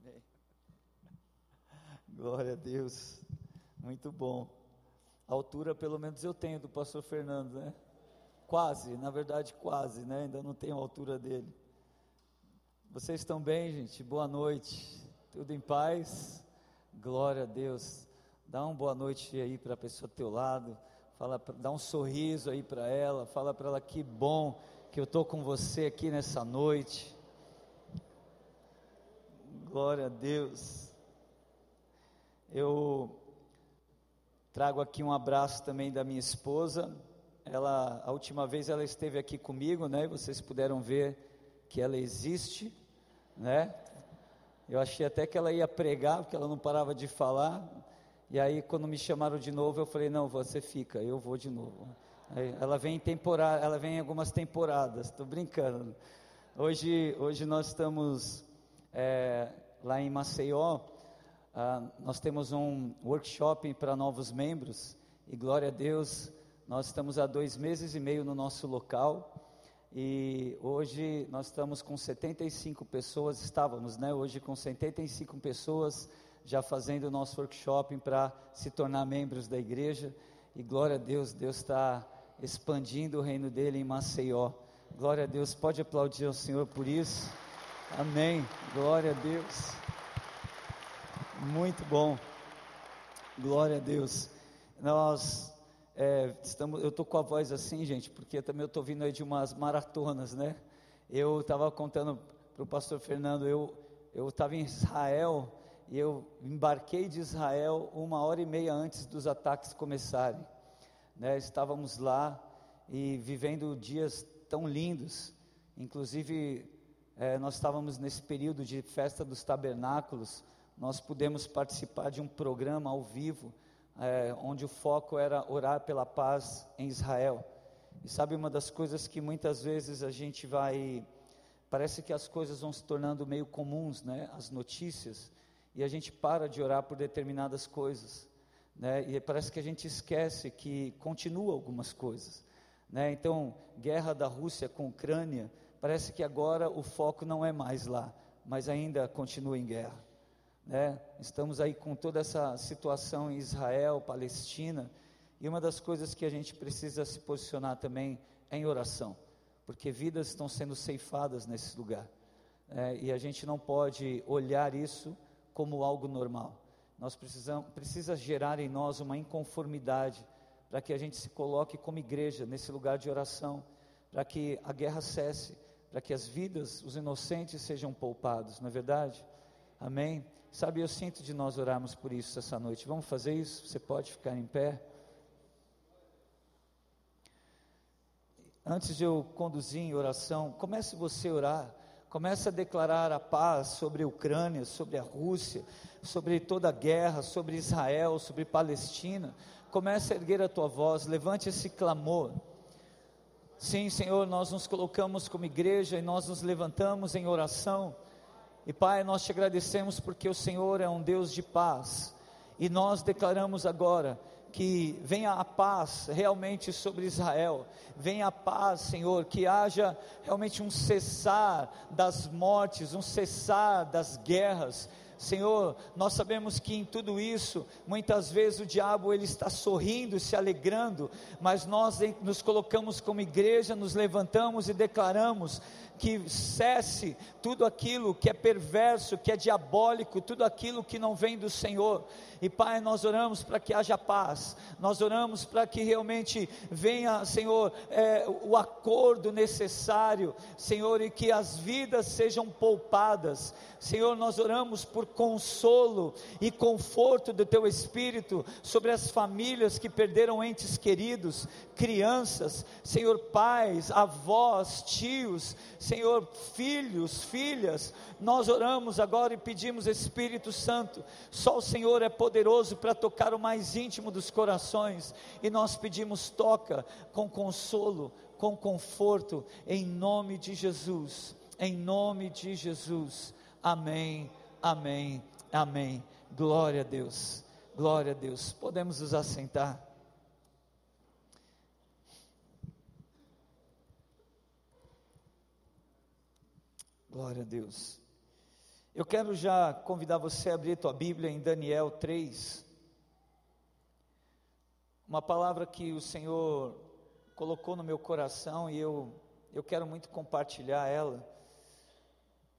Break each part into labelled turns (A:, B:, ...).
A: Amém. Glória a Deus. Muito bom. A altura, pelo menos, eu tenho do pastor Fernando, né? Quase, na verdade, quase, né? Ainda não tenho a altura dele. Vocês estão bem, gente? Boa noite. Tudo em paz? Glória a Deus. Dá uma boa noite aí para a pessoa do teu lado. Fala, dá um sorriso aí para ela. Fala para ela que bom que eu estou com você aqui nessa noite. Glória a Deus. Eu trago aqui um abraço também da minha esposa. Ela, a última vez ela esteve aqui comigo, né? Vocês puderam ver que ela existe, né? Eu achei até que ela ia pregar, porque ela não parava de falar. E aí, quando me chamaram de novo, eu falei: Não, você fica, eu vou de novo. Aí, ela vem em temporada, ela vem em algumas temporadas. Estou brincando. Hoje, hoje nós estamos é, lá em Maceió, ah, nós temos um workshop para novos membros e glória a Deus, nós estamos há dois meses e meio no nosso local e hoje nós estamos com 75 pessoas, estávamos, né? Hoje com 75 pessoas já fazendo o nosso workshop para se tornar membros da igreja e glória a Deus, Deus está expandindo o reino dele em Maceió. Glória a Deus, pode aplaudir ao Senhor por isso. Amém. Glória a Deus. Muito bom. Glória a Deus. Nós é, estamos, eu estou com a voz assim, gente, porque também eu estou vindo aí de umas maratonas, né? Eu estava contando para o pastor Fernando, eu eu estava em Israel e eu embarquei de Israel uma hora e meia antes dos ataques começarem. Né? Estávamos lá e vivendo dias tão lindos, inclusive é, nós estávamos nesse período de festa dos tabernáculos, nós pudemos participar de um programa ao vivo, é, onde o foco era orar pela paz em Israel. E sabe uma das coisas que muitas vezes a gente vai, parece que as coisas vão se tornando meio comuns, né? As notícias, e a gente para de orar por determinadas coisas, né? E parece que a gente esquece que continua algumas coisas, né? Então, guerra da Rússia com a Ucrânia, parece que agora o foco não é mais lá, mas ainda continua em guerra. Né? Estamos aí com toda essa situação em Israel, Palestina, e uma das coisas que a gente precisa se posicionar também é em oração, porque vidas estão sendo ceifadas nesse lugar, né? e a gente não pode olhar isso como algo normal. Nós precisamos precisa gerar em nós uma inconformidade para que a gente se coloque como igreja nesse lugar de oração, para que a guerra cesse, para que as vidas, os inocentes sejam poupados, não é verdade? Amém? Sabe, eu sinto de nós orarmos por isso essa noite. Vamos fazer isso? Você pode ficar em pé? Antes de eu conduzir em oração, comece você a orar. Comece a declarar a paz sobre a Ucrânia, sobre a Rússia, sobre toda a guerra, sobre Israel, sobre Palestina. Comece a erguer a tua voz, levante esse clamor. Sim, Senhor, nós nos colocamos como igreja e nós nos levantamos em oração. E Pai, nós te agradecemos porque o Senhor é um Deus de paz. E nós declaramos agora que venha a paz realmente sobre Israel, venha a paz, Senhor, que haja realmente um cessar das mortes, um cessar das guerras, Senhor, nós sabemos que em tudo isso, muitas vezes o diabo ele está sorrindo, se alegrando, mas nós nos colocamos como igreja, nos levantamos e declaramos que cesse tudo aquilo que é perverso, que é diabólico, tudo aquilo que não vem do Senhor. E Pai, nós oramos para que haja paz, nós oramos para que realmente venha, Senhor, é, o acordo necessário, Senhor, e que as vidas sejam poupadas. Senhor, nós oramos por consolo e conforto do Teu Espírito sobre as famílias que perderam entes queridos, crianças, Senhor, pais, avós, tios, Senhor, filhos, filhas. Nós oramos agora e pedimos, Espírito Santo, só o Senhor é poderoso para tocar o mais íntimo dos corações, e nós pedimos, toca com consolo, com conforto, em nome de Jesus, em nome de Jesus. Amém Amém, amém. Glória a Deus, glória a Deus. Podemos nos assentar. Glória a Deus. Eu quero já convidar você a abrir tua Bíblia em Daniel 3. Uma palavra que o Senhor colocou no meu coração e eu, eu quero muito compartilhar ela.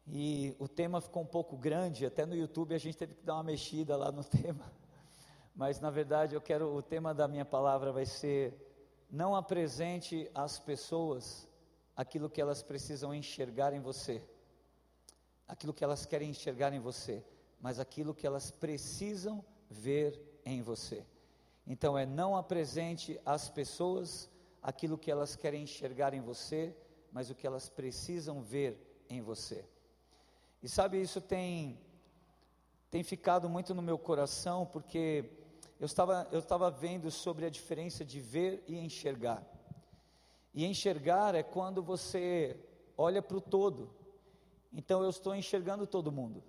A: E o tema ficou um pouco grande, até no YouTube a gente teve que dar uma mexida lá no tema. Mas na verdade eu quero, o tema da minha palavra vai ser: não apresente às pessoas aquilo que elas precisam enxergar em você, aquilo que elas querem enxergar em você, mas aquilo que elas precisam ver em você. Então é não apresente às pessoas aquilo que elas querem enxergar em você, mas o que elas precisam ver em você. E sabe, isso tem, tem ficado muito no meu coração, porque eu estava, eu estava vendo sobre a diferença de ver e enxergar. E enxergar é quando você olha para o todo. Então eu estou enxergando todo mundo.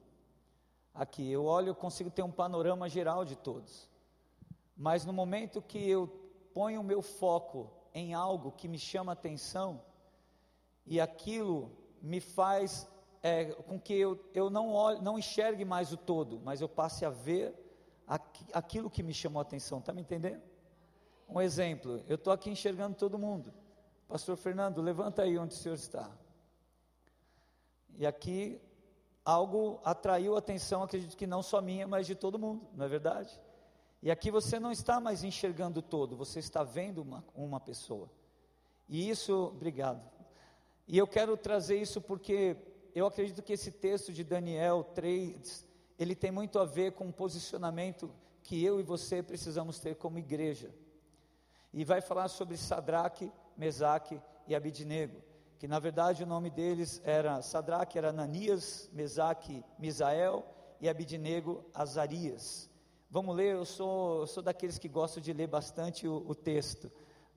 A: Aqui, eu olho, eu consigo ter um panorama geral de todos. Mas no momento que eu ponho o meu foco em algo que me chama atenção, e aquilo me faz é, com que eu, eu não, olhe, não enxergue mais o todo, mas eu passe a ver aquilo que me chamou atenção, está me entendendo? Um exemplo, eu estou aqui enxergando todo mundo. Pastor Fernando, levanta aí onde o senhor está. E aqui algo atraiu a atenção, acredito que não só minha, mas de todo mundo, não é verdade? E aqui você não está mais enxergando todo, você está vendo uma, uma pessoa. E isso, obrigado. E eu quero trazer isso porque eu acredito que esse texto de Daniel 3, ele tem muito a ver com o posicionamento que eu e você precisamos ter como igreja. E vai falar sobre Sadraque, Mesaque e Abidnego, que na verdade o nome deles era Sadraque era Ananias, Mesaque, Misael e Abidnego, Azarias. Vamos ler, eu sou, eu sou daqueles que gostam de ler bastante o, o texto,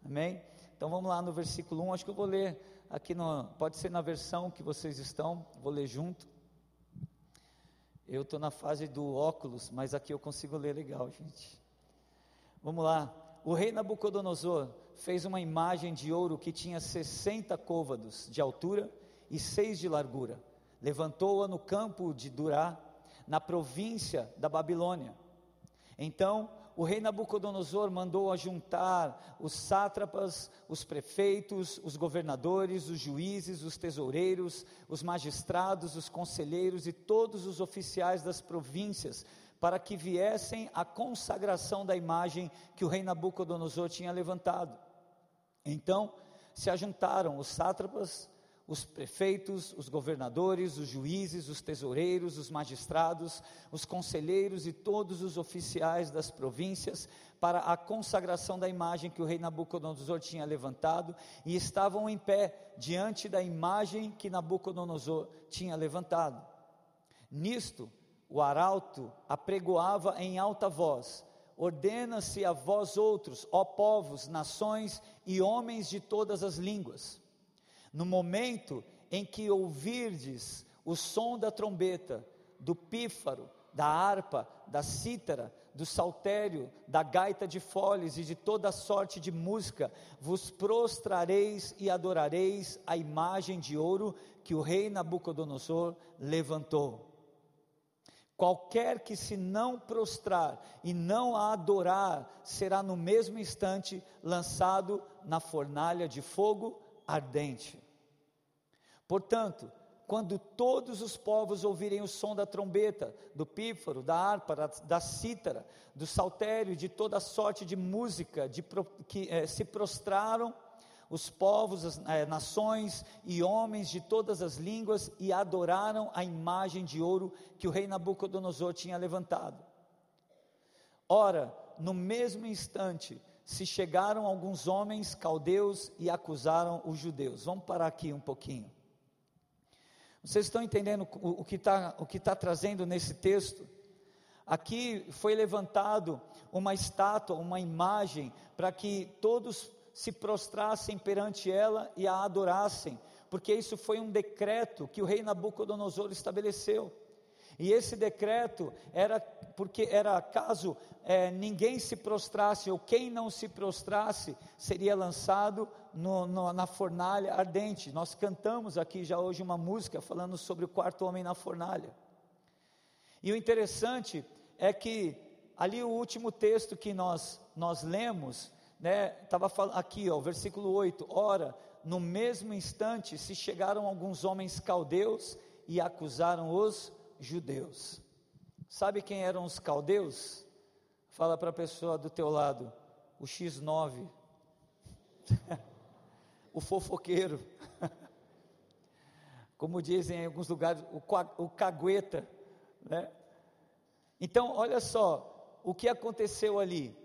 A: amém? Então vamos lá no versículo 1, acho que eu vou ler aqui no, pode ser na versão que vocês estão, vou ler junto. Eu estou na fase do óculos, mas aqui eu consigo ler legal, gente. Vamos lá. O rei Nabucodonosor fez uma imagem de ouro que tinha 60 côvados de altura e seis de largura. Levantou-a no campo de Durá, na província da Babilônia. Então o rei Nabucodonosor mandou ajuntar os sátrapas, os prefeitos, os governadores, os juízes, os tesoureiros, os magistrados, os conselheiros e todos os oficiais das províncias, para que viessem à consagração da imagem que o rei Nabucodonosor tinha levantado. Então se ajuntaram os sátrapas, os prefeitos, os governadores, os juízes, os tesoureiros, os magistrados, os conselheiros e todos os oficiais das províncias para a consagração da imagem que o rei Nabucodonosor tinha levantado e estavam em pé diante da imagem que Nabucodonosor tinha levantado. Nisto, o arauto apregoava em alta voz: Ordena-se a vós outros, ó povos, nações e homens de todas as línguas no momento em que ouvirdes o som da trombeta, do pífaro, da harpa, da cítara, do saltério, da gaita de foles e de toda sorte de música, vos prostrareis e adorareis a imagem de ouro que o rei Nabucodonosor levantou. Qualquer que se não prostrar e não a adorar, será no mesmo instante lançado na fornalha de fogo ardente. Portanto, quando todos os povos ouvirem o som da trombeta, do pífaro, da harpa, da, cítara, do saltério, de toda sorte de música, de, que eh, se prostraram os povos, as eh, nações e homens de todas as línguas e adoraram a imagem de ouro que o rei Nabucodonosor tinha levantado. Ora, no mesmo instante, se chegaram alguns homens caldeus e acusaram os judeus. Vamos parar aqui um pouquinho. Vocês estão entendendo o, o que está tá trazendo nesse texto? Aqui foi levantado uma estátua, uma imagem, para que todos se prostrassem perante ela e a adorassem, porque isso foi um decreto que o rei Nabucodonosor estabeleceu. E esse decreto era porque era caso é, ninguém se prostrasse ou quem não se prostrasse seria lançado no, no, na fornalha ardente. Nós cantamos aqui já hoje uma música falando sobre o quarto homem na fornalha. E o interessante é que ali o último texto que nós nós lemos, né, estava aqui, ó, versículo 8, ora, no mesmo instante se chegaram alguns homens caldeus e acusaram os judeus. Sabe quem eram os caldeus? Fala para a pessoa do teu lado, o X9, o fofoqueiro, como dizem em alguns lugares, o, o cagueta, né? Então, olha só o que aconteceu ali.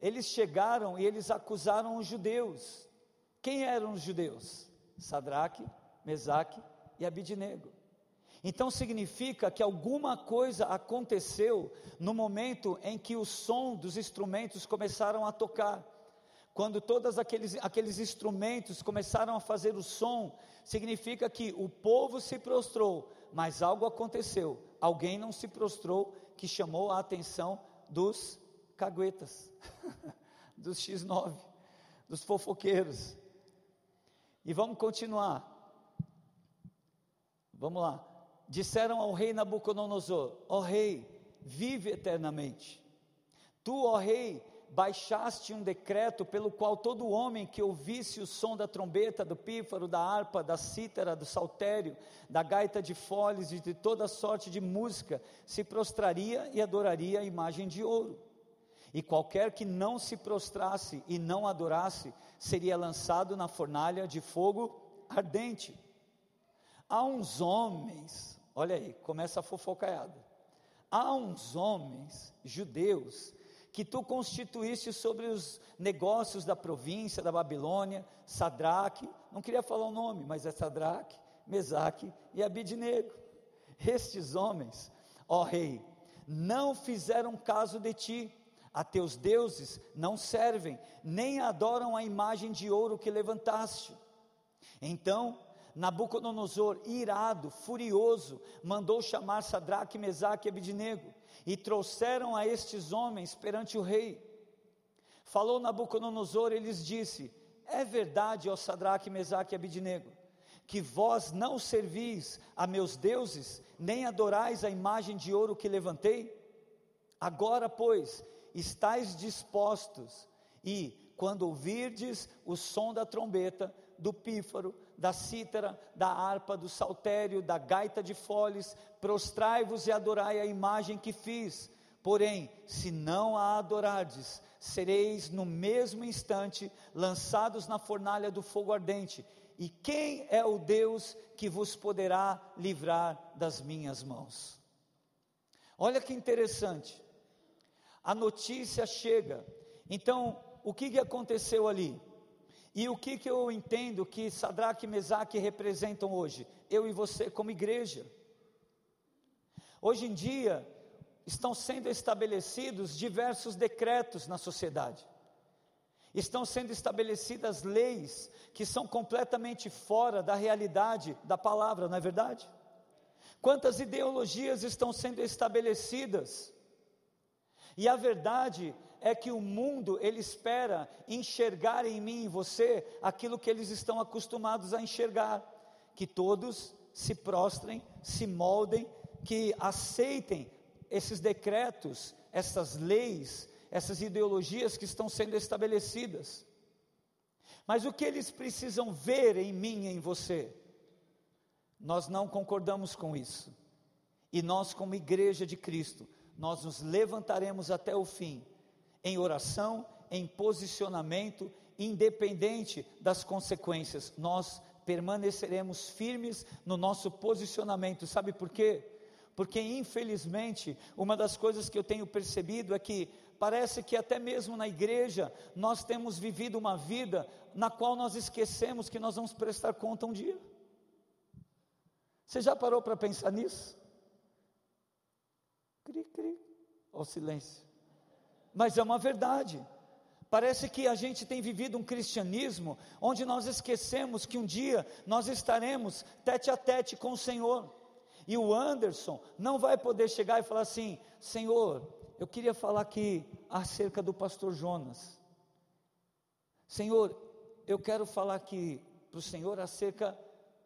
A: Eles chegaram e eles acusaram os judeus. Quem eram os judeus? Sadraque, Mesaque e Abidnego. Então significa que alguma coisa aconteceu no momento em que o som dos instrumentos começaram a tocar. Quando todos aqueles, aqueles instrumentos começaram a fazer o som, significa que o povo se prostrou, mas algo aconteceu. Alguém não se prostrou que chamou a atenção dos caguetas, dos X9, dos fofoqueiros. E vamos continuar. Vamos lá. Disseram ao rei Nabucodonosor: Ó rei, vive eternamente. Tu, ó rei, baixaste um decreto pelo qual todo homem que ouvisse o som da trombeta, do pífaro, da harpa, da cítara, do saltério, da gaita de foles e de toda sorte de música, se prostraria e adoraria a imagem de ouro. E qualquer que não se prostrasse e não adorasse, seria lançado na fornalha de fogo ardente. Há uns homens, olha aí, começa a fofocaiada. Há uns homens judeus que tu constituíste sobre os negócios da província da Babilônia, Sadraque, não queria falar o nome, mas é Sadraque, Mesaque e Abidnego. Estes homens, ó rei, não fizeram caso de ti, a teus deuses não servem, nem adoram a imagem de ouro que levantaste. Então, Nabucodonosor, irado, furioso, mandou chamar Sadraque, Mesaque e Abidnego, e trouxeram a estes homens perante o rei. Falou Nabucodonosor e lhes disse: É verdade, ó Sadraque, Mesaque e Abidnego, que vós não servis a meus deuses, nem adorais a imagem de ouro que levantei? Agora, pois, estáis dispostos, e quando ouvirdes o som da trombeta, do pífaro, da cítara, da harpa, do saltério, da gaita de foles, prostrai-vos e adorai a imagem que fiz. Porém, se não a adorardes, sereis no mesmo instante lançados na fornalha do fogo ardente. E quem é o Deus que vos poderá livrar das minhas mãos? Olha que interessante a notícia chega. Então, o que, que aconteceu ali? E o que, que eu entendo que Sadraque e Mesaque representam hoje? Eu e você como igreja. Hoje em dia, estão sendo estabelecidos diversos decretos na sociedade. Estão sendo estabelecidas leis que são completamente fora da realidade da palavra, não é verdade? Quantas ideologias estão sendo estabelecidas? E a verdade é que o mundo ele espera enxergar em mim e você aquilo que eles estão acostumados a enxergar, que todos se prostrem, se moldem, que aceitem esses decretos, essas leis, essas ideologias que estão sendo estabelecidas. Mas o que eles precisam ver em mim e em você? Nós não concordamos com isso. E nós, como igreja de Cristo, nós nos levantaremos até o fim, em oração, em posicionamento, independente das consequências, nós permaneceremos firmes no nosso posicionamento, sabe por quê? Porque infelizmente, uma das coisas que eu tenho percebido é que parece que até mesmo na igreja nós temos vivido uma vida na qual nós esquecemos que nós vamos prestar conta um dia. Você já parou para pensar nisso? Cri, cri. Ó silêncio. Mas é uma verdade. Parece que a gente tem vivido um cristianismo onde nós esquecemos que um dia nós estaremos tete a tete com o Senhor. E o Anderson não vai poder chegar e falar assim: Senhor, eu queria falar aqui acerca do pastor Jonas. Senhor, eu quero falar aqui para o Senhor acerca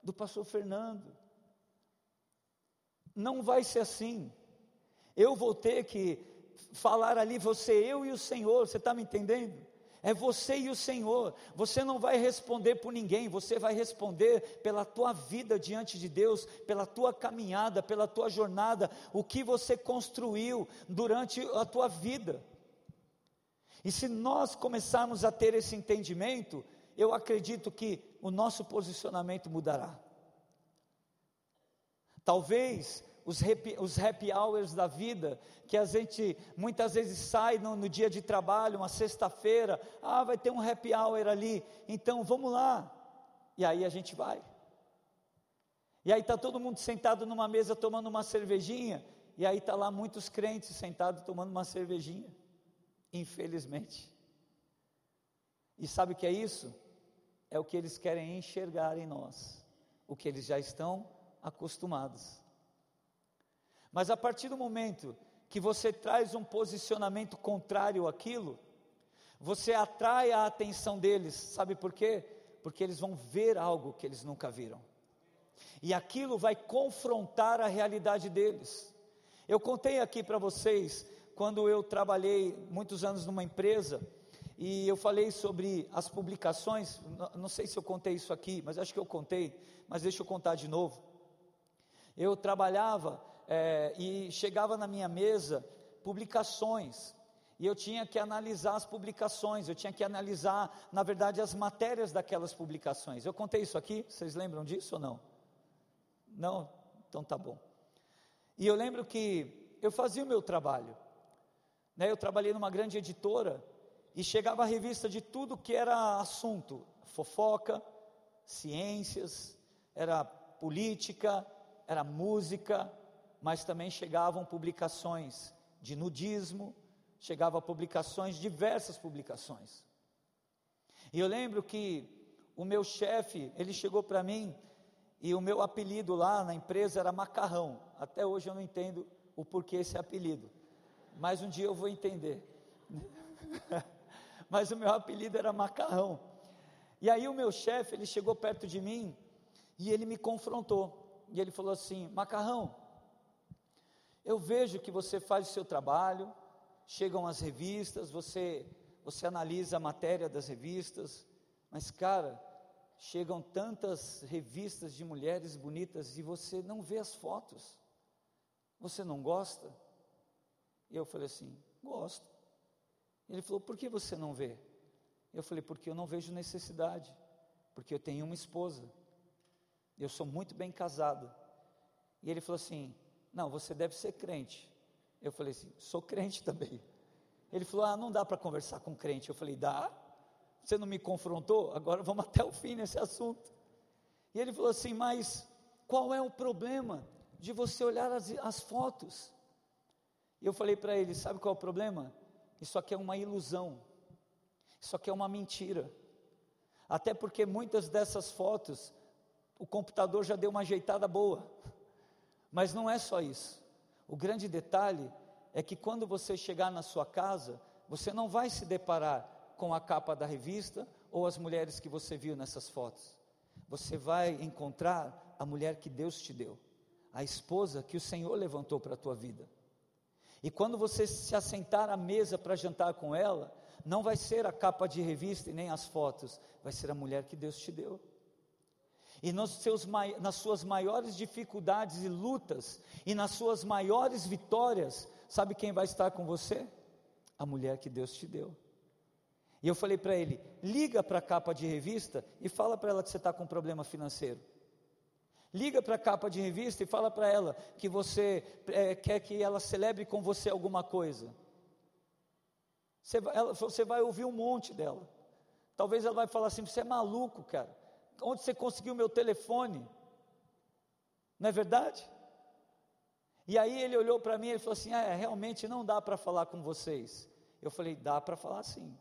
A: do pastor Fernando. Não vai ser assim. Eu vou ter que falar ali, você, eu e o Senhor, você está me entendendo? É você e o Senhor. Você não vai responder por ninguém, você vai responder pela tua vida diante de Deus, pela tua caminhada, pela tua jornada, o que você construiu durante a tua vida. E se nós começarmos a ter esse entendimento, eu acredito que o nosso posicionamento mudará. Talvez os happy, os happy hours da vida, que a gente muitas vezes sai no, no dia de trabalho, uma sexta-feira, ah, vai ter um happy hour ali, então vamos lá. E aí a gente vai. E aí está todo mundo sentado numa mesa tomando uma cervejinha, e aí está lá muitos crentes sentados tomando uma cervejinha, infelizmente. E sabe o que é isso? É o que eles querem enxergar em nós, o que eles já estão acostumados. Mas a partir do momento que você traz um posicionamento contrário àquilo, você atrai a atenção deles, sabe por quê? Porque eles vão ver algo que eles nunca viram, e aquilo vai confrontar a realidade deles. Eu contei aqui para vocês, quando eu trabalhei muitos anos numa empresa, e eu falei sobre as publicações, não sei se eu contei isso aqui, mas acho que eu contei, mas deixa eu contar de novo. Eu trabalhava é, e chegava na minha mesa publicações, e eu tinha que analisar as publicações, eu tinha que analisar, na verdade, as matérias daquelas publicações. Eu contei isso aqui, vocês lembram disso ou não? Não? Então tá bom. E eu lembro que eu fazia o meu trabalho, né? eu trabalhei numa grande editora, e chegava a revista de tudo que era assunto, fofoca, ciências, era política, era música, mas também chegavam publicações de nudismo, chegavam publicações, diversas publicações. E eu lembro que o meu chefe, ele chegou para mim e o meu apelido lá na empresa era Macarrão. Até hoje eu não entendo o porquê esse apelido, mas um dia eu vou entender. mas o meu apelido era Macarrão. E aí o meu chefe, ele chegou perto de mim e ele me confrontou. E ele falou assim: Macarrão, eu vejo que você faz o seu trabalho, chegam as revistas, você, você analisa a matéria das revistas, mas cara, chegam tantas revistas de mulheres bonitas e você não vê as fotos. Você não gosta? E eu falei assim: gosto. Ele falou: por que você não vê? Eu falei: porque eu não vejo necessidade, porque eu tenho uma esposa. Eu sou muito bem casado. E ele falou assim: Não, você deve ser crente. Eu falei assim: Sou crente também. Ele falou: Ah, não dá para conversar com crente. Eu falei: Dá. Você não me confrontou? Agora vamos até o fim nesse assunto. E ele falou assim: Mas qual é o problema de você olhar as, as fotos? E eu falei para ele: Sabe qual é o problema? Isso aqui é uma ilusão. Isso aqui é uma mentira. Até porque muitas dessas fotos o computador já deu uma ajeitada boa. Mas não é só isso. O grande detalhe é que quando você chegar na sua casa, você não vai se deparar com a capa da revista ou as mulheres que você viu nessas fotos. Você vai encontrar a mulher que Deus te deu, a esposa que o Senhor levantou para a tua vida. E quando você se assentar à mesa para jantar com ela, não vai ser a capa de revista e nem as fotos, vai ser a mulher que Deus te deu. E nos seus, nas suas maiores dificuldades e lutas, e nas suas maiores vitórias, sabe quem vai estar com você? A mulher que Deus te deu. E eu falei para ele: liga para a capa de revista e fala para ela que você está com um problema financeiro. Liga para a capa de revista e fala para ela que você é, quer que ela celebre com você alguma coisa. Você vai, ela, você vai ouvir um monte dela. Talvez ela vai falar assim: você é maluco, cara onde você conseguiu meu telefone? Não é verdade? E aí ele olhou para mim e falou assim: É, realmente não dá para falar com vocês. Eu falei: Dá para falar sim.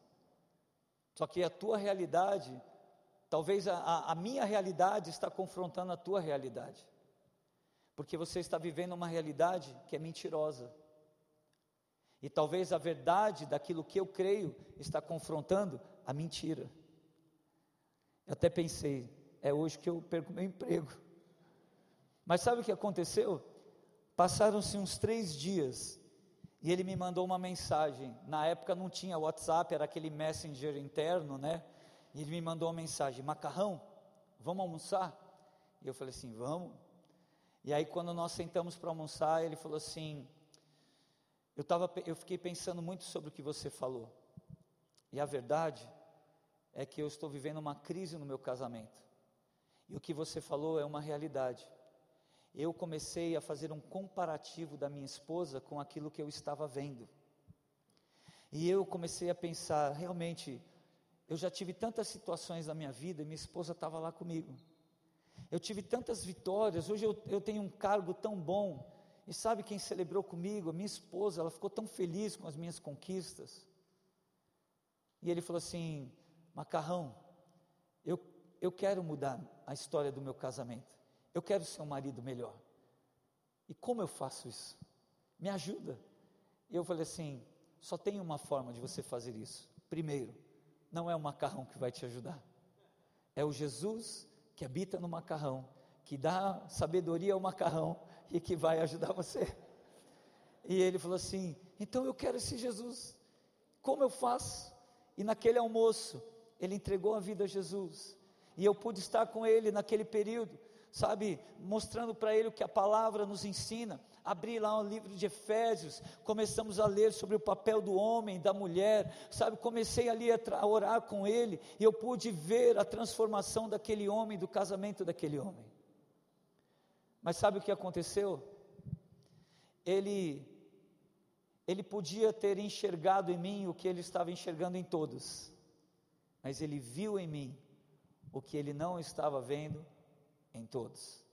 A: Só que a tua realidade, talvez a, a minha realidade está confrontando a tua realidade. Porque você está vivendo uma realidade que é mentirosa. E talvez a verdade daquilo que eu creio está confrontando a mentira. Eu até pensei, é hoje que eu perco meu emprego. Mas sabe o que aconteceu? Passaram-se uns três dias e ele me mandou uma mensagem. Na época não tinha WhatsApp, era aquele messenger interno, né? E ele me mandou uma mensagem: Macarrão, vamos almoçar? E eu falei assim: Vamos. E aí, quando nós sentamos para almoçar, ele falou assim: eu, tava, eu fiquei pensando muito sobre o que você falou. E a verdade é que eu estou vivendo uma crise no meu casamento. E o que você falou é uma realidade. Eu comecei a fazer um comparativo da minha esposa com aquilo que eu estava vendo. E eu comecei a pensar, realmente, eu já tive tantas situações na minha vida e minha esposa estava lá comigo. Eu tive tantas vitórias, hoje eu, eu tenho um cargo tão bom, e sabe quem celebrou comigo? A minha esposa, ela ficou tão feliz com as minhas conquistas. E ele falou assim: Macarrão, eu, eu quero mudar a história do meu casamento. Eu quero ser um marido melhor. E como eu faço isso? Me ajuda. E eu falei assim: só tem uma forma de você fazer isso. Primeiro, não é o macarrão que vai te ajudar, é o Jesus que habita no macarrão, que dá sabedoria ao macarrão e que vai ajudar você. E ele falou assim: então eu quero esse Jesus, como eu faço? E naquele almoço, ele entregou a vida a Jesus, e eu pude estar com ele naquele período, sabe, mostrando para ele o que a palavra nos ensina. Abri lá um livro de Efésios, começamos a ler sobre o papel do homem, da mulher, sabe, comecei ali a, orar com ele, e eu pude ver a transformação daquele homem, do casamento daquele homem. Mas sabe o que aconteceu? Ele ele podia ter enxergado em mim o que ele estava enxergando em todos, mas ele viu em mim o que ele não estava vendo em todos.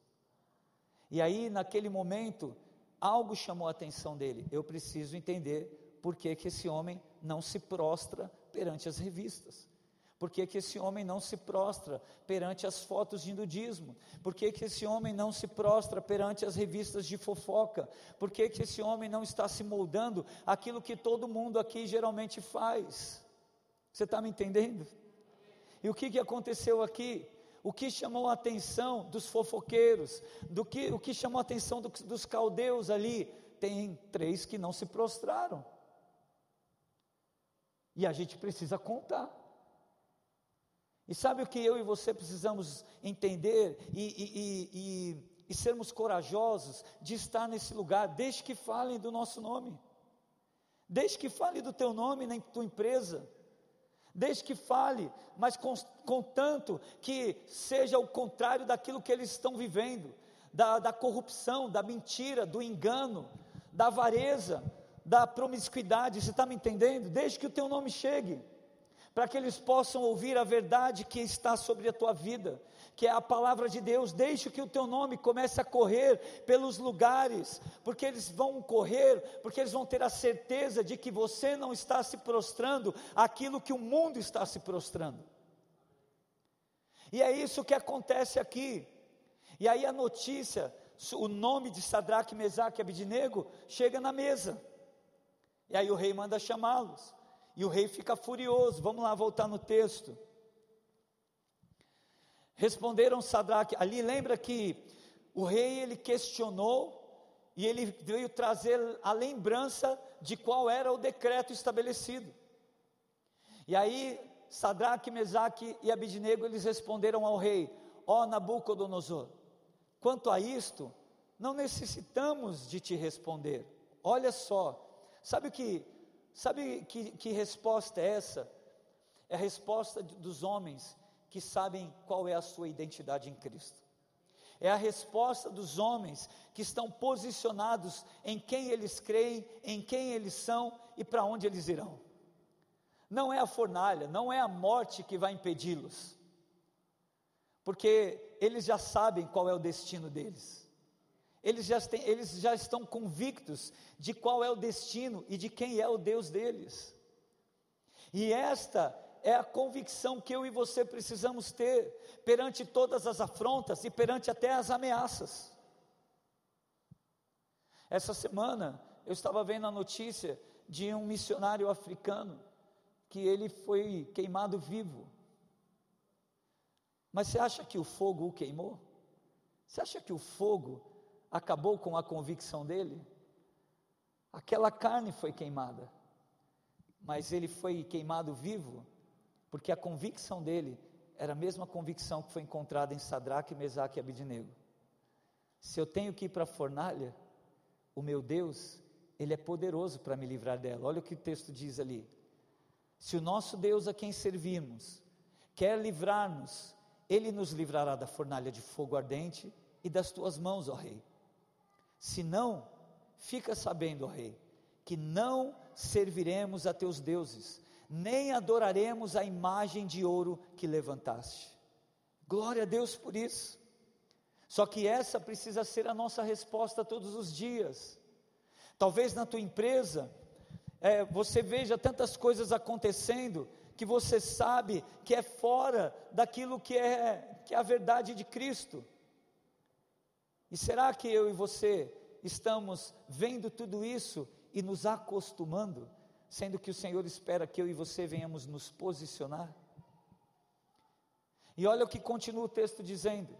A: E aí, naquele momento, algo chamou a atenção dele. Eu preciso entender por que, que esse homem não se prostra perante as revistas. Por que, que esse homem não se prostra perante as fotos de nudismo? Por que, que esse homem não se prostra perante as revistas de fofoca? Por que, que esse homem não está se moldando aquilo que todo mundo aqui geralmente faz? Você está me entendendo? E o que, que aconteceu aqui? O que chamou a atenção dos fofoqueiros, do que, o que chamou a atenção do, dos caldeus ali? Tem três que não se prostraram. E a gente precisa contar. E sabe o que eu e você precisamos entender e, e, e, e, sermos corajosos de estar nesse lugar, desde que falem do nosso nome, desde que fale do teu nome na tua empresa, desde que fale, mas contanto que seja o contrário daquilo que eles estão vivendo, da, da corrupção, da mentira, do engano, da avareza, da promiscuidade, você está me entendendo? Desde que o teu nome chegue para que eles possam ouvir a verdade que está sobre a tua vida, que é a palavra de Deus. Deixe que o teu nome comece a correr pelos lugares, porque eles vão correr, porque eles vão ter a certeza de que você não está se prostrando aquilo que o mundo está se prostrando. E é isso que acontece aqui. E aí a notícia, o nome de Sadraque, Mesaque e Abidinego chega na mesa. E aí o rei manda chamá-los. E o rei fica furioso. Vamos lá voltar no texto. Responderam Sadraque. Ali lembra que o rei ele questionou e ele veio trazer a lembrança de qual era o decreto estabelecido. E aí Sadraque, Mesaque e Abidnego eles responderam ao rei: Ó oh, Nabucodonosor, quanto a isto, não necessitamos de te responder. Olha só, sabe o que Sabe que, que resposta é essa? É a resposta dos homens que sabem qual é a sua identidade em Cristo. É a resposta dos homens que estão posicionados em quem eles creem, em quem eles são e para onde eles irão. Não é a fornalha, não é a morte que vai impedi-los, porque eles já sabem qual é o destino deles eles já, têm, eles já estão convictos de qual é o destino e de quem é o Deus deles. E esta é a convicção que eu e você precisamos ter perante todas as afrontas e perante até as ameaças. Essa semana eu estava vendo a notícia de um missionário africano que ele foi queimado vivo. Mas você acha que o fogo o queimou? Você acha que o fogo acabou com a convicção dele? Aquela carne foi queimada, mas ele foi queimado vivo, porque a convicção dele era a mesma convicção que foi encontrada em Sadraque, Mesaque e Abidinego. Se eu tenho que ir para a fornalha, o meu Deus, Ele é poderoso para me livrar dela. Olha o que o texto diz ali. Se o nosso Deus a quem servimos quer livrar-nos, Ele nos livrará da fornalha de fogo ardente e das tuas mãos, ó Rei. Se não, fica sabendo, ó Rei, que não serviremos a teus deuses, nem adoraremos a imagem de ouro que levantaste. Glória a Deus por isso. Só que essa precisa ser a nossa resposta todos os dias. Talvez na tua empresa, é, você veja tantas coisas acontecendo que você sabe que é fora daquilo que é, que é a verdade de Cristo. E será que eu e você estamos vendo tudo isso e nos acostumando? sendo que o Senhor espera que eu e você venhamos nos posicionar. E olha o que continua o texto dizendo: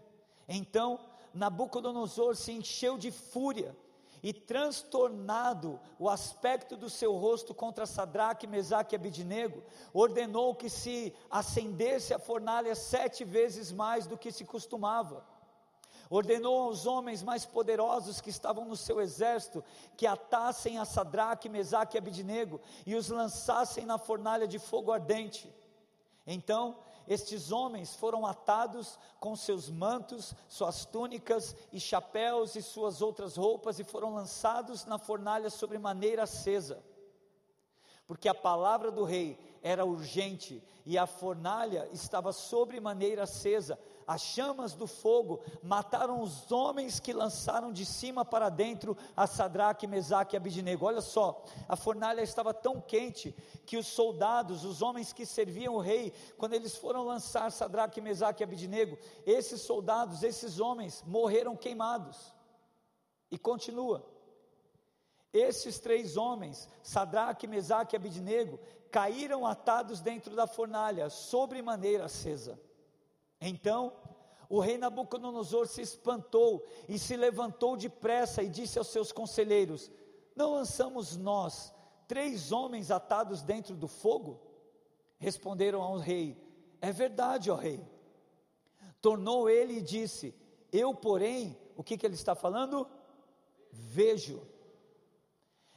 A: Então Nabucodonosor se encheu de fúria e transtornado o aspecto do seu rosto contra Sadraque, Mesaque e Abidinego, ordenou que se acendesse a fornalha sete vezes mais do que se costumava ordenou aos homens mais poderosos que estavam no seu exército que atassem a Sadraque, Mesaque e Abidinego e os lançassem na fornalha de fogo ardente. Então, estes homens foram atados com seus mantos, suas túnicas e chapéus e suas outras roupas e foram lançados na fornalha sobre maneira acesa. Porque a palavra do rei era urgente e a fornalha estava sobre maneira acesa, as chamas do fogo mataram os homens que lançaram de cima para dentro a Sadraque, Mesaque e Abidinego. Olha só, a fornalha estava tão quente que os soldados, os homens que serviam o rei, quando eles foram lançar Sadraque, Mesaque e Abidinego, esses soldados, esses homens morreram queimados. E continua. Esses três homens, Sadraque, Mesaque e Abidinego, caíram atados dentro da fornalha, sobre maneira acesa. Então o rei Nabucodonosor se espantou e se levantou depressa e disse aos seus conselheiros: Não lançamos nós três homens atados dentro do fogo? Responderam ao rei: É verdade, ó rei. Tornou ele e disse: Eu, porém, o que, que ele está falando? Vejo.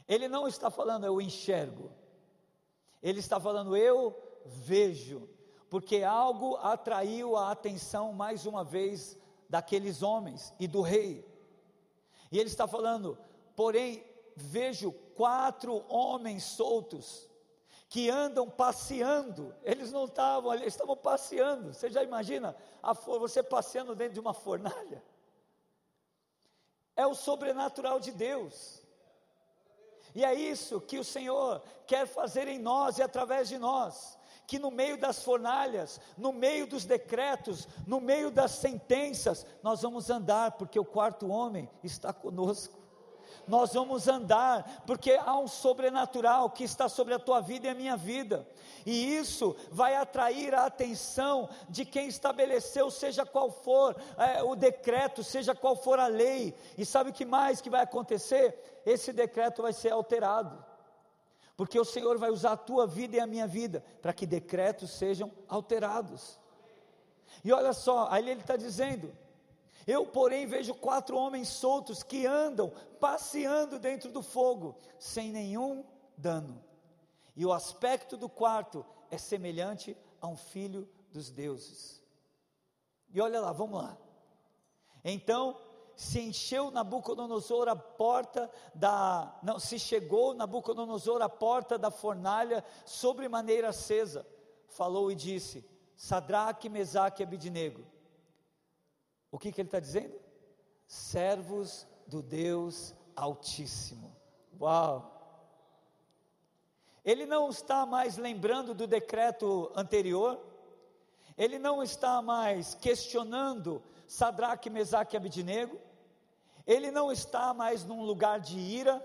A: Ele não está falando eu enxergo. Ele está falando eu vejo porque algo atraiu a atenção mais uma vez daqueles homens e do rei. E ele está falando, porém, vejo quatro homens soltos que andam passeando. Eles não estavam ali, estavam passeando. Você já imagina a, você passeando dentro de uma fornalha? É o sobrenatural de Deus. E é isso que o Senhor quer fazer em nós e através de nós que no meio das fornalhas, no meio dos decretos, no meio das sentenças, nós vamos andar, porque o quarto homem está conosco. Nós vamos andar, porque há um sobrenatural que está sobre a tua vida e a minha vida, e isso vai atrair a atenção de quem estabeleceu, seja qual for é, o decreto, seja qual for a lei, e sabe o que mais que vai acontecer? Esse decreto vai ser alterado porque o Senhor vai usar a tua vida e a minha vida para que decretos sejam alterados. E olha só, aí ele está dizendo: Eu, porém, vejo quatro homens soltos que andam passeando dentro do fogo, sem nenhum dano. E o aspecto do quarto é semelhante a um filho dos deuses. E olha lá, vamos lá. Então se encheu Nabucodonosor a porta da, não, se chegou Nabucodonosor à porta da fornalha sobre maneira acesa, falou e disse, Sadraque, Mesaque e Abidinego, o que, que ele está dizendo? Servos do Deus Altíssimo, uau, ele não está mais lembrando do decreto anterior, ele não está mais questionando Sadraque, Mesaque e Abidinego, ele não está mais num lugar de ira,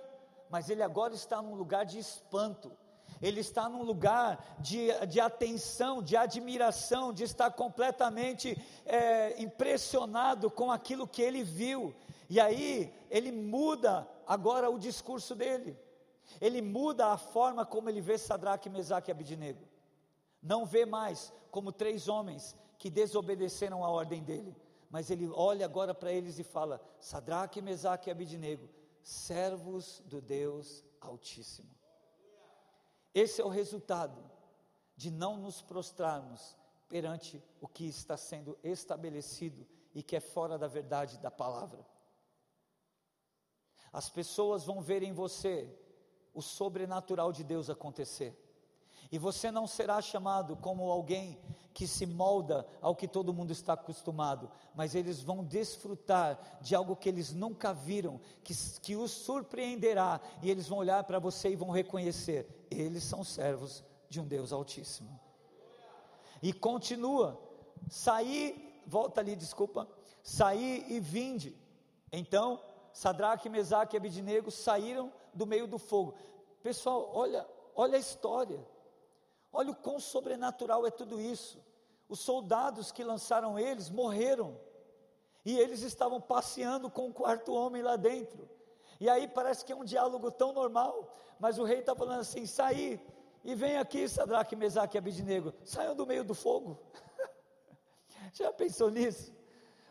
A: mas ele agora está num lugar de espanto. ele está num lugar de, de atenção, de admiração, de estar completamente é, impressionado com aquilo que ele viu. E aí ele muda agora o discurso dele. Ele muda a forma como ele vê Sadraque, Mesaque e Abidinego. Não vê mais como três homens que desobedeceram a ordem dele, mas ele olha agora para eles e fala: Sadraque, Mesaque e Abidinego, servos do Deus Altíssimo. Esse é o resultado de não nos prostrarmos perante o que está sendo estabelecido e que é fora da verdade da palavra. As pessoas vão ver em você o sobrenatural de Deus acontecer. E você não será chamado como alguém que se molda ao que todo mundo está acostumado, mas eles vão desfrutar de algo que eles nunca viram, que, que os surpreenderá, e eles vão olhar para você e vão reconhecer: eles são servos de um Deus Altíssimo. E continua, sair, volta ali, desculpa, sair e vinde. Então, Sadraque, Mesaque e Abidinego saíram do meio do fogo. Pessoal, olha, olha a história. Olha o quão sobrenatural é tudo isso. Os soldados que lançaram eles morreram. E eles estavam passeando com o quarto homem lá dentro. E aí parece que é um diálogo tão normal, mas o rei está falando assim: saí e vem aqui, Sadraque, Mesaque e Abidinego, saiam do meio do fogo. Já pensou nisso?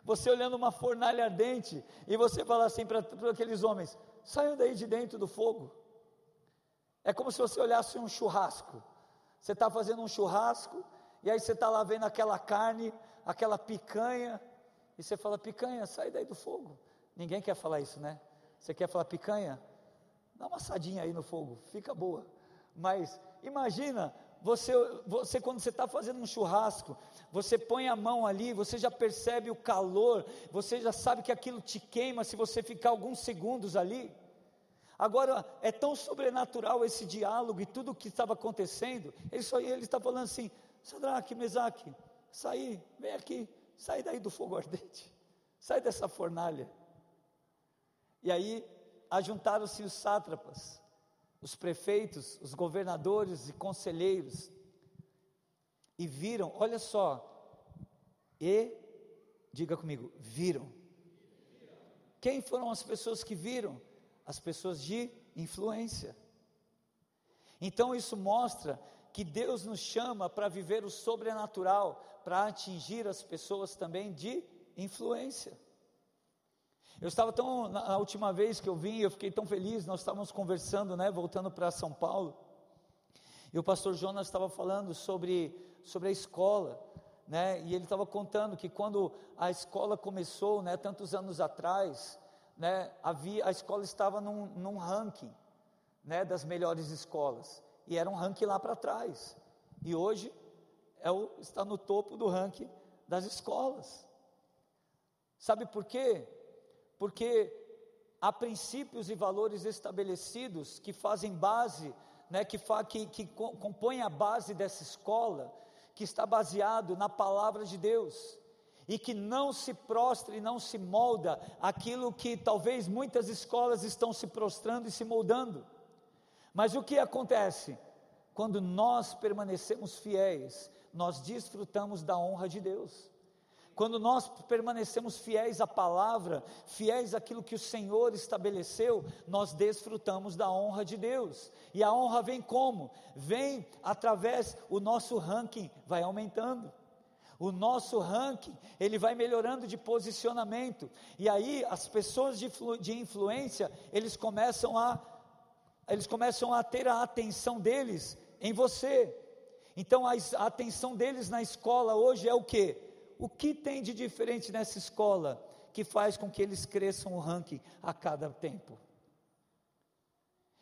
A: Você olhando uma fornalha ardente e você fala assim para aqueles homens: saiam daí de dentro do fogo. É como se você olhasse um churrasco. Você está fazendo um churrasco, e aí você está lá vendo aquela carne, aquela picanha, e você fala: picanha, sai daí do fogo. Ninguém quer falar isso, né? Você quer falar picanha? Dá uma assadinha aí no fogo, fica boa. Mas imagina, você, você quando você está fazendo um churrasco, você põe a mão ali, você já percebe o calor, você já sabe que aquilo te queima se você ficar alguns segundos ali. Agora, é tão sobrenatural esse diálogo e tudo o que estava acontecendo, ele, só, ele está falando assim, Sadraque, Mesaque, sai, vem aqui, sai daí do fogo ardente, sai dessa fornalha. E aí, ajuntaram-se os sátrapas, os prefeitos, os governadores e conselheiros, e viram, olha só, e, diga comigo, viram. Quem foram as pessoas que viram? As pessoas de influência. Então isso mostra que Deus nos chama para viver o sobrenatural, para atingir as pessoas também de influência. Eu estava tão, na última vez que eu vim, eu fiquei tão feliz, nós estávamos conversando, né, voltando para São Paulo, e o pastor Jonas estava falando sobre, sobre a escola, né, e ele estava contando que quando a escola começou, né, tantos anos atrás, né, havia, a escola estava num, num ranking né, das melhores escolas, e era um ranking lá para trás, e hoje é o, está no topo do ranking das escolas. Sabe por quê? Porque há princípios e valores estabelecidos que fazem base, né, que, fa, que, que compõem a base dessa escola, que está baseado na palavra de Deus e que não se prostra e não se molda aquilo que talvez muitas escolas estão se prostrando e se moldando. Mas o que acontece? Quando nós permanecemos fiéis, nós desfrutamos da honra de Deus. Quando nós permanecemos fiéis à palavra, fiéis àquilo que o Senhor estabeleceu, nós desfrutamos da honra de Deus. E a honra vem como? Vem através o nosso ranking vai aumentando o nosso ranking, ele vai melhorando de posicionamento, e aí as pessoas de, de influência, eles começam a, eles começam a ter a atenção deles em você, então a, a atenção deles na escola hoje é o que? O que tem de diferente nessa escola, que faz com que eles cresçam o ranking a cada tempo?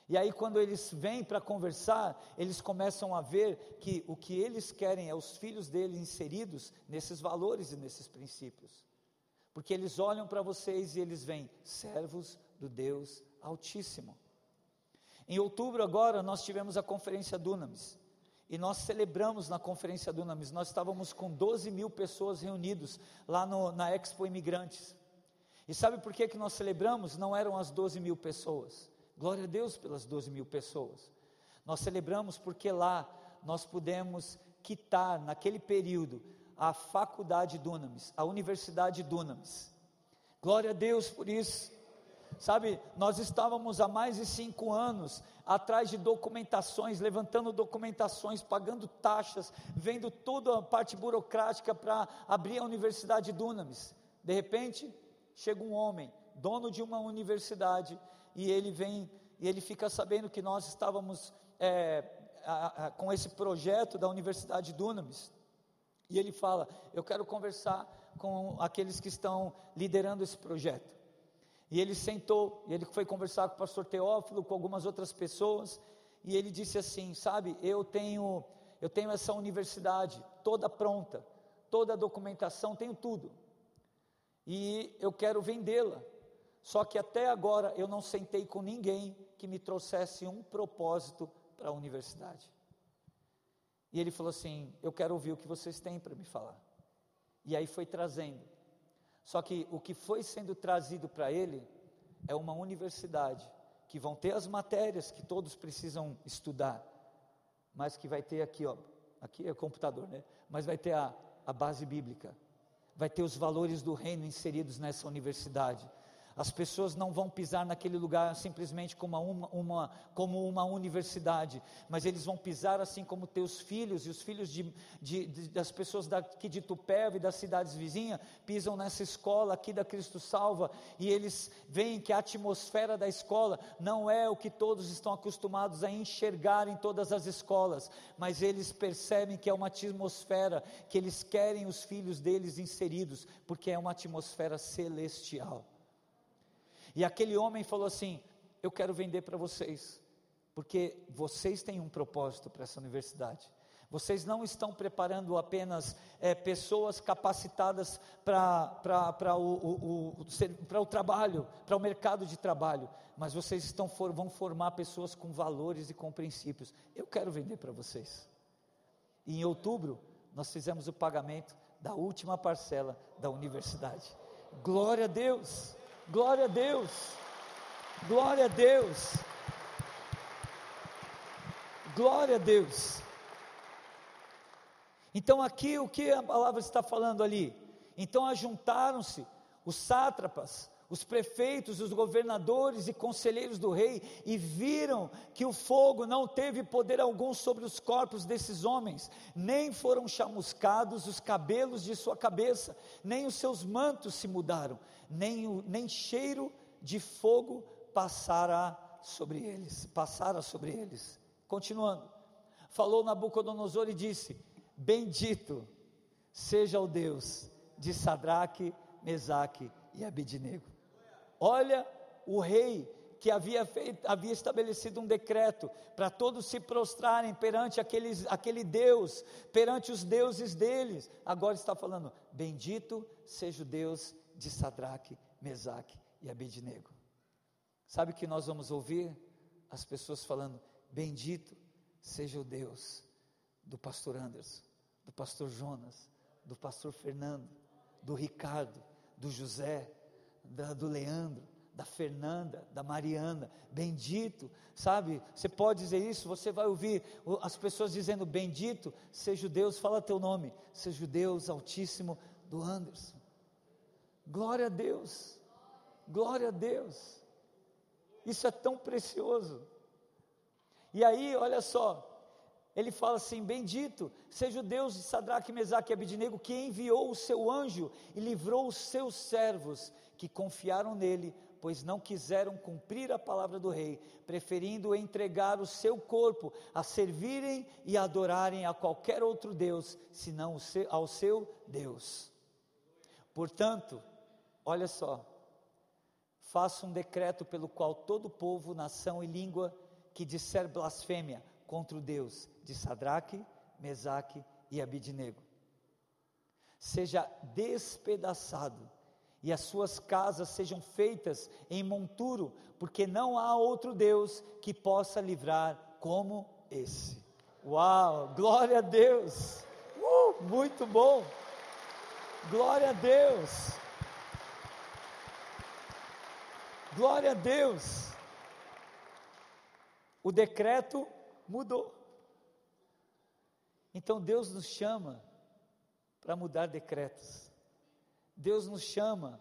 A: E aí, quando eles vêm para conversar, eles começam a ver que o que eles querem é os filhos deles inseridos nesses valores e nesses princípios. Porque eles olham para vocês e eles veem servos do Deus Altíssimo. Em outubro, agora, nós tivemos a conferência Dunamis. E nós celebramos na conferência Dunamis. Nós estávamos com 12 mil pessoas reunidos lá no, na Expo Imigrantes. E sabe por que, que nós celebramos? Não eram as 12 mil pessoas Glória a Deus pelas 12 mil pessoas. Nós celebramos porque lá nós pudemos quitar, naquele período, a faculdade Dunamis, a Universidade Dunamis. Glória a Deus por isso. Sabe, nós estávamos há mais de cinco anos atrás de documentações, levantando documentações, pagando taxas, vendo toda a parte burocrática para abrir a Universidade Dunamis. De repente, chega um homem, dono de uma universidade, e ele vem e ele fica sabendo que nós estávamos é, a, a, com esse projeto da Universidade Dunamis. E ele fala: Eu quero conversar com aqueles que estão liderando esse projeto. E ele sentou, e ele foi conversar com o pastor Teófilo, com algumas outras pessoas, e ele disse assim: Sabe, eu tenho, eu tenho essa universidade toda pronta, toda a documentação, tenho tudo, e eu quero vendê-la. Só que até agora eu não sentei com ninguém que me trouxesse um propósito para a universidade. E ele falou assim: Eu quero ouvir o que vocês têm para me falar. E aí foi trazendo. Só que o que foi sendo trazido para ele é uma universidade que vão ter as matérias que todos precisam estudar, mas que vai ter aqui, ó, aqui é o computador, né? Mas vai ter a, a base bíblica, vai ter os valores do reino inseridos nessa universidade as pessoas não vão pisar naquele lugar simplesmente como uma, uma, como uma universidade, mas eles vão pisar assim como teus filhos e os filhos de, de, de, das pessoas daqui de Tupéva e das cidades vizinhas pisam nessa escola aqui da Cristo Salva e eles veem que a atmosfera da escola não é o que todos estão acostumados a enxergar em todas as escolas, mas eles percebem que é uma atmosfera que eles querem os filhos deles inseridos, porque é uma atmosfera celestial. E aquele homem falou assim: Eu quero vender para vocês, porque vocês têm um propósito para essa universidade. Vocês não estão preparando apenas é, pessoas capacitadas para o, o, o, o trabalho, para o mercado de trabalho, mas vocês estão, for, vão formar pessoas com valores e com princípios. Eu quero vender para vocês. E em outubro, nós fizemos o pagamento da última parcela da universidade. Glória a Deus! Glória a Deus. Glória a Deus. Glória a Deus. Então, aqui o que a palavra está falando ali? Então, ajuntaram-se os sátrapas, os prefeitos, os governadores e conselheiros do rei e viram que o fogo não teve poder algum sobre os corpos desses homens, nem foram chamuscados os cabelos de sua cabeça, nem os seus mantos se mudaram, nem, o, nem cheiro de fogo passara sobre eles, passara sobre eles. Continuando, falou Nabucodonosor e disse: Bendito seja o Deus de Sadraque, Mesaque e Abidnego. Olha o rei que havia, feito, havia estabelecido um decreto para todos se prostrarem perante aqueles, aquele Deus, perante os deuses deles. Agora está falando: Bendito seja o Deus de Sadraque, Mesaque e Abednego. Sabe que nós vamos ouvir? As pessoas falando: Bendito seja o Deus do pastor Anderson, do pastor Jonas, do pastor Fernando, do Ricardo, do José, da, do Leandro, da Fernanda, da Mariana, bendito, sabe? Você pode dizer isso, você vai ouvir as pessoas dizendo: Bendito seja o Deus, fala teu nome, seja o Deus Altíssimo do Anderson. Glória a Deus, glória a Deus. Isso é tão precioso. E aí, olha só, ele fala assim: Bendito seja o Deus de Sadraque, Mesaque e Abidnego, que enviou o seu anjo e livrou os seus servos que confiaram nele, pois não quiseram cumprir a palavra do rei, preferindo entregar o seu corpo a servirem e adorarem a qualquer outro Deus, senão ao seu Deus. Portanto, Olha só, faça um decreto pelo qual todo povo, nação e língua que disser blasfêmia contra o Deus de Sadraque, Mesaque e Abidnego seja despedaçado e as suas casas sejam feitas em monturo, porque não há outro Deus que possa livrar como esse. Uau, glória a Deus! Uh, muito bom! Glória a Deus! Glória a Deus. O decreto mudou. Então Deus nos chama para mudar decretos. Deus nos chama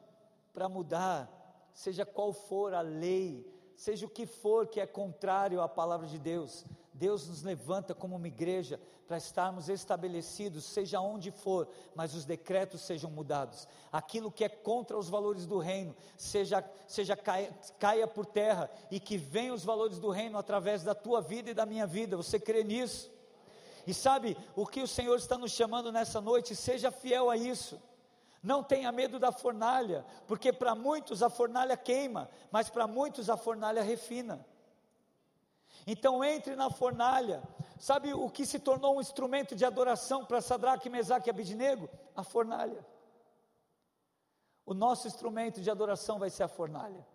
A: para mudar, seja qual for a lei, seja o que for que é contrário à palavra de Deus. Deus nos levanta como uma igreja para estarmos estabelecidos, seja onde for, mas os decretos sejam mudados. Aquilo que é contra os valores do reino, seja, seja caia, caia por terra e que venham os valores do reino através da tua vida e da minha vida. Você crê nisso? E sabe o que o Senhor está nos chamando nessa noite? Seja fiel a isso. Não tenha medo da fornalha, porque para muitos a fornalha queima, mas para muitos a fornalha refina. Então entre na fornalha. Sabe o que se tornou um instrumento de adoração para Sadraque, Mesaque e Abidinego? A fornalha. O nosso instrumento de adoração vai ser a fornalha.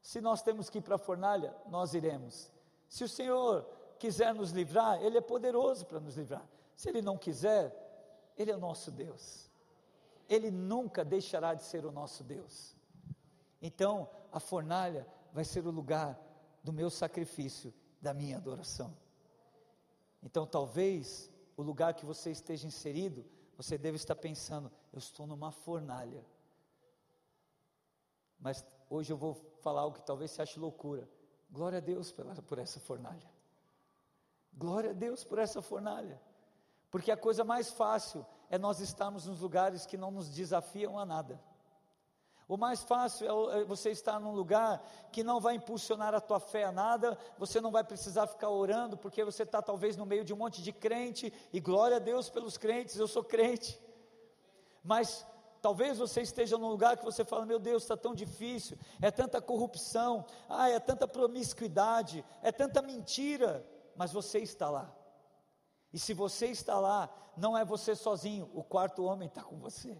A: Se nós temos que ir para a fornalha, nós iremos. Se o Senhor quiser nos livrar, Ele é poderoso para nos livrar. Se Ele não quiser, Ele é nosso Deus. Ele nunca deixará de ser o nosso Deus. Então, a fornalha vai ser o lugar do meu sacrifício, da minha adoração. Então, talvez o lugar que você esteja inserido, você deve estar pensando: eu estou numa fornalha. Mas hoje eu vou falar algo que talvez você ache loucura. Glória a Deus por essa fornalha. Glória a Deus por essa fornalha. Porque a coisa mais fácil é nós estarmos nos lugares que não nos desafiam a nada. O mais fácil é, é você estar num lugar que não vai impulsionar a tua fé a nada, você não vai precisar ficar orando, porque você está talvez no meio de um monte de crente, e glória a Deus pelos crentes, eu sou crente. Mas talvez você esteja num lugar que você fala: Meu Deus, está tão difícil, é tanta corrupção, ah, é tanta promiscuidade, é tanta mentira, mas você está lá. E se você está lá, não é você sozinho, o quarto homem está com você.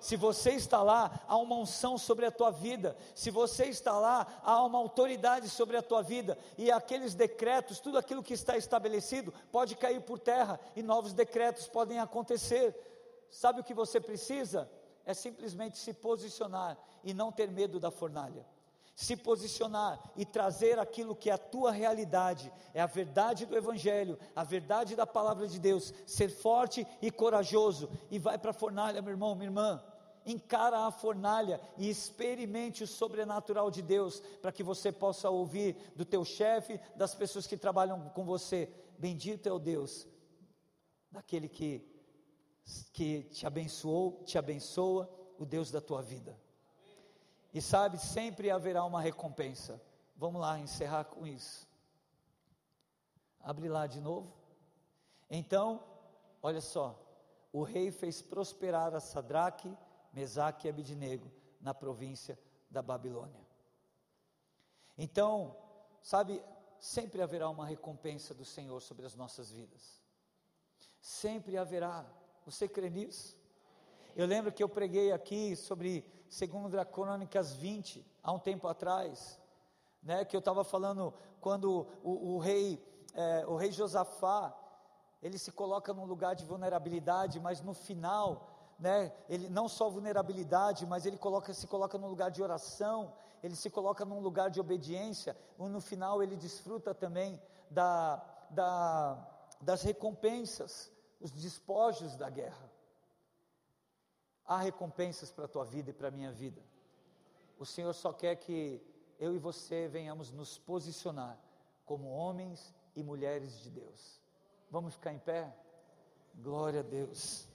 A: Se você está lá, há uma unção sobre a tua vida. Se você está lá, há uma autoridade sobre a tua vida. E aqueles decretos, tudo aquilo que está estabelecido, pode cair por terra e novos decretos podem acontecer. Sabe o que você precisa? É simplesmente se posicionar e não ter medo da fornalha se posicionar e trazer aquilo que é a tua realidade, é a verdade do Evangelho, a verdade da palavra de Deus, ser forte e corajoso, e vai para a fornalha, meu irmão, minha irmã, encara a fornalha e experimente o sobrenatural de Deus, para que você possa ouvir do teu chefe, das pessoas que trabalham com você, bendito é o Deus, daquele que, que te abençoou, te abençoa, o Deus da tua vida. E sabe, sempre haverá uma recompensa. Vamos lá encerrar com isso. Abre lá de novo. Então, olha só, o rei fez prosperar a Sadraque, Mesaque e Abidnego na província da Babilônia. Então, sabe, sempre haverá uma recompensa do Senhor sobre as nossas vidas. Sempre haverá. Você crê nisso? Eu lembro que eu preguei aqui sobre segundo Crônicas 20, há um tempo atrás, né, que eu estava falando quando o, o rei, é, o rei Josafá, ele se coloca num lugar de vulnerabilidade, mas no final, né, ele não só vulnerabilidade, mas ele coloca, se coloca num lugar de oração, ele se coloca num lugar de obediência, e no final ele desfruta também da, da, das recompensas, os despojos da guerra. Há recompensas para a tua vida e para a minha vida. O Senhor só quer que eu e você venhamos nos posicionar como homens e mulheres de Deus. Vamos ficar em pé? Glória a Deus.